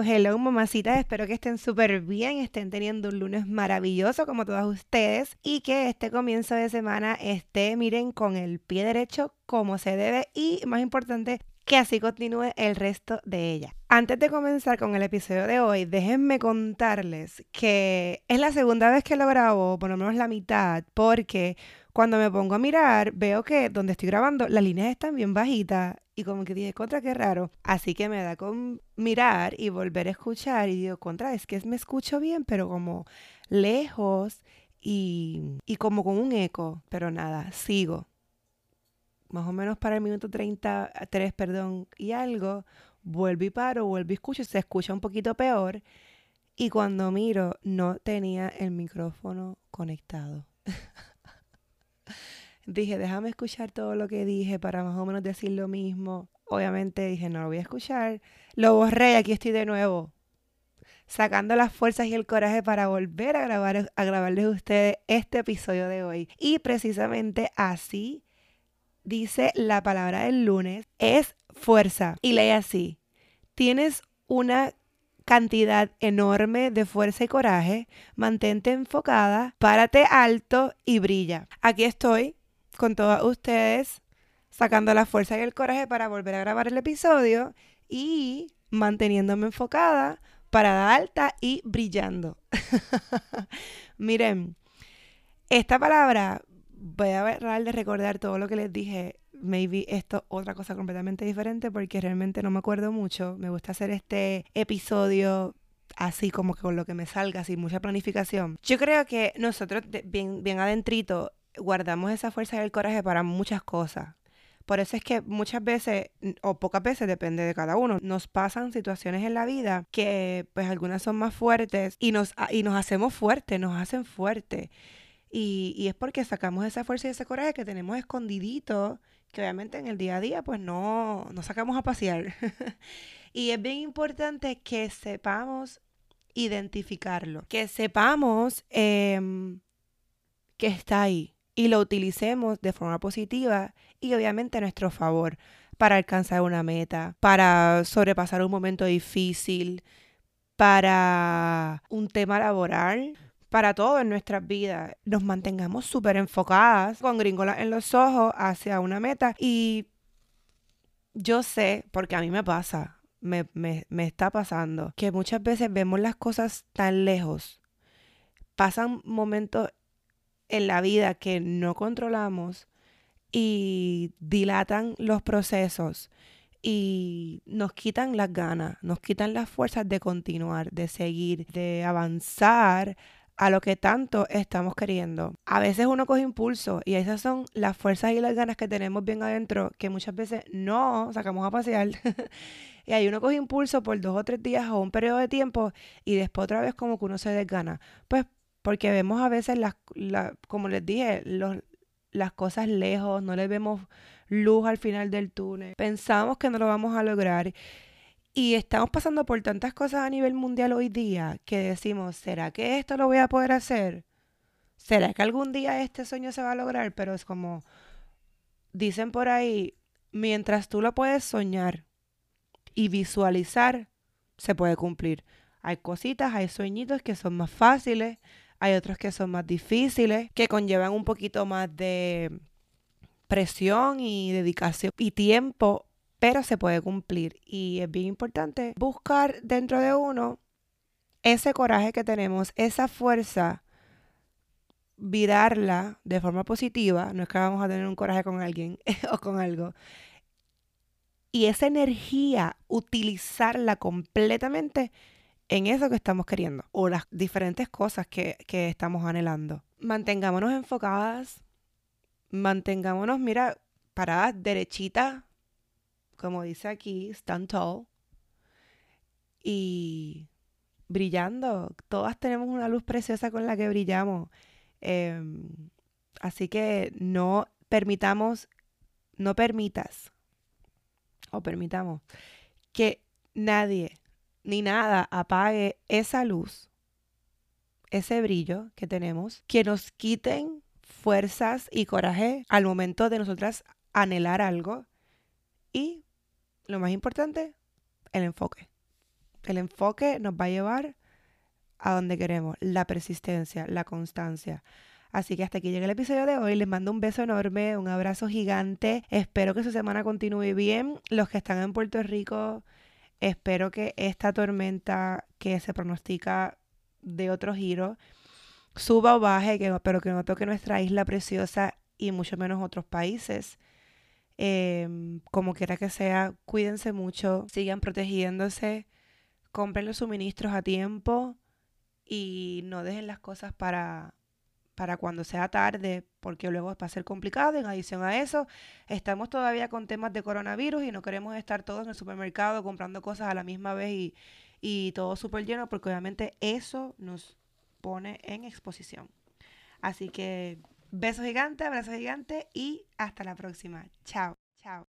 Hello, mamacitas. Espero que estén súper bien, estén teniendo un lunes maravilloso como todas ustedes y que este comienzo de semana esté, miren, con el pie derecho como se debe y, más importante, que así continúe el resto de ella. Antes de comenzar con el episodio de hoy, déjenme contarles que es la segunda vez que lo grabo, por lo menos la mitad, porque cuando me pongo a mirar, veo que donde estoy grabando las líneas están bien bajitas y como que dije, contra, qué raro. Así que me da con mirar y volver a escuchar y digo, contra, es que me escucho bien, pero como lejos y, y como con un eco. Pero nada, sigo. Más o menos para el minuto 33, perdón, y algo, vuelvo y paro, vuelvo y escucho, se escucha un poquito peor. Y cuando miro, no tenía el micrófono conectado. dije, déjame escuchar todo lo que dije para más o menos decir lo mismo. Obviamente dije, no lo voy a escuchar. Lo borré y aquí estoy de nuevo. Sacando las fuerzas y el coraje para volver a grabar a grabarles a ustedes este episodio de hoy. Y precisamente así dice la palabra del lunes, es fuerza. Y lee así. Tienes una cantidad enorme de fuerza y coraje, mantente enfocada, párate alto y brilla. Aquí estoy con todos ustedes, sacando la fuerza y el coraje para volver a grabar el episodio y manteniéndome enfocada, parada alta y brillando. Miren, esta palabra, voy a tratar de recordar todo lo que les dije. Maybe esto otra cosa completamente diferente porque realmente no me acuerdo mucho. Me gusta hacer este episodio así como que con lo que me salga, sin mucha planificación. Yo creo que nosotros, bien, bien adentrito, guardamos esa fuerza y el coraje para muchas cosas. Por eso es que muchas veces, o pocas veces, depende de cada uno, nos pasan situaciones en la vida que pues algunas son más fuertes y nos, y nos hacemos fuertes, nos hacen fuertes. Y, es porque sacamos esa fuerza y ese coraje que tenemos escondidito, que obviamente en el día a día pues no, no sacamos a pasear. y es bien importante que sepamos identificarlo, que sepamos em, que está ahí y lo utilicemos de forma positiva y obviamente a nuestro favor para alcanzar una meta, para sobrepasar un momento difícil, para un tema laboral, para todo en nuestras vidas. Nos mantengamos súper enfocadas, con gringolas en los ojos, hacia una meta. Y yo sé, porque a mí me pasa, me, me, me está pasando, que muchas veces vemos las cosas tan lejos. Pasan momentos en la vida que no controlamos y dilatan los procesos y nos quitan las ganas, nos quitan las fuerzas de continuar, de seguir, de avanzar a lo que tanto estamos queriendo. A veces uno coge impulso y esas son las fuerzas y las ganas que tenemos bien adentro que muchas veces no sacamos a pasear. y ahí uno coge impulso por dos o tres días o un periodo de tiempo y después otra vez como que uno se desgana. Pues porque vemos a veces, las, como les dije, los, las cosas lejos, no le vemos luz al final del túnel, pensamos que no lo vamos a lograr. Y estamos pasando por tantas cosas a nivel mundial hoy día que decimos, ¿será que esto lo voy a poder hacer? ¿Será que algún día este sueño se va a lograr? Pero es como, dicen por ahí, mientras tú lo puedes soñar y visualizar, se puede cumplir. Hay cositas, hay sueñitos que son más fáciles, hay otros que son más difíciles, que conllevan un poquito más de presión y dedicación y tiempo, pero se puede cumplir. Y es bien importante buscar dentro de uno ese coraje que tenemos, esa fuerza, virarla de forma positiva. No es que vamos a tener un coraje con alguien o con algo. Y esa energía, utilizarla completamente en eso que estamos queriendo o las diferentes cosas que, que estamos anhelando. Mantengámonos enfocadas, mantengámonos, mira, paradas derechitas, como dice aquí, stand tall, y brillando. Todas tenemos una luz preciosa con la que brillamos. Em, así que no permitamos, no permitas, o permitamos, que nadie ni nada apague esa luz, ese brillo que tenemos, que nos quiten fuerzas y coraje al momento de nosotras anhelar algo. Y lo más importante, el enfoque. El enfoque nos va a llevar a donde queremos, la persistencia, la constancia. Así que hasta aquí llega el episodio de hoy. Les mando un beso enorme, un abrazo gigante. Espero que su semana continúe bien. Los que están en Puerto Rico, espero que esta tormenta que se pronostica de otro giro suba o baje, pero que no toque nuestra isla preciosa y mucho menos otros países. Em, como quiera que sea, cuídense mucho, sigan protegiéndose, compren los suministros a tiempo y no dejen las cosas para, para cuando sea tarde, porque luego va a ser complicado. En adición a eso, estamos todavía con temas de coronavirus y no queremos estar todos en el supermercado comprando cosas a la misma vez y, y todo súper lleno, porque obviamente eso nos pone en exposición. Así que besos gigantes, abrazos gigantes y hasta la próxima. Chao, chao.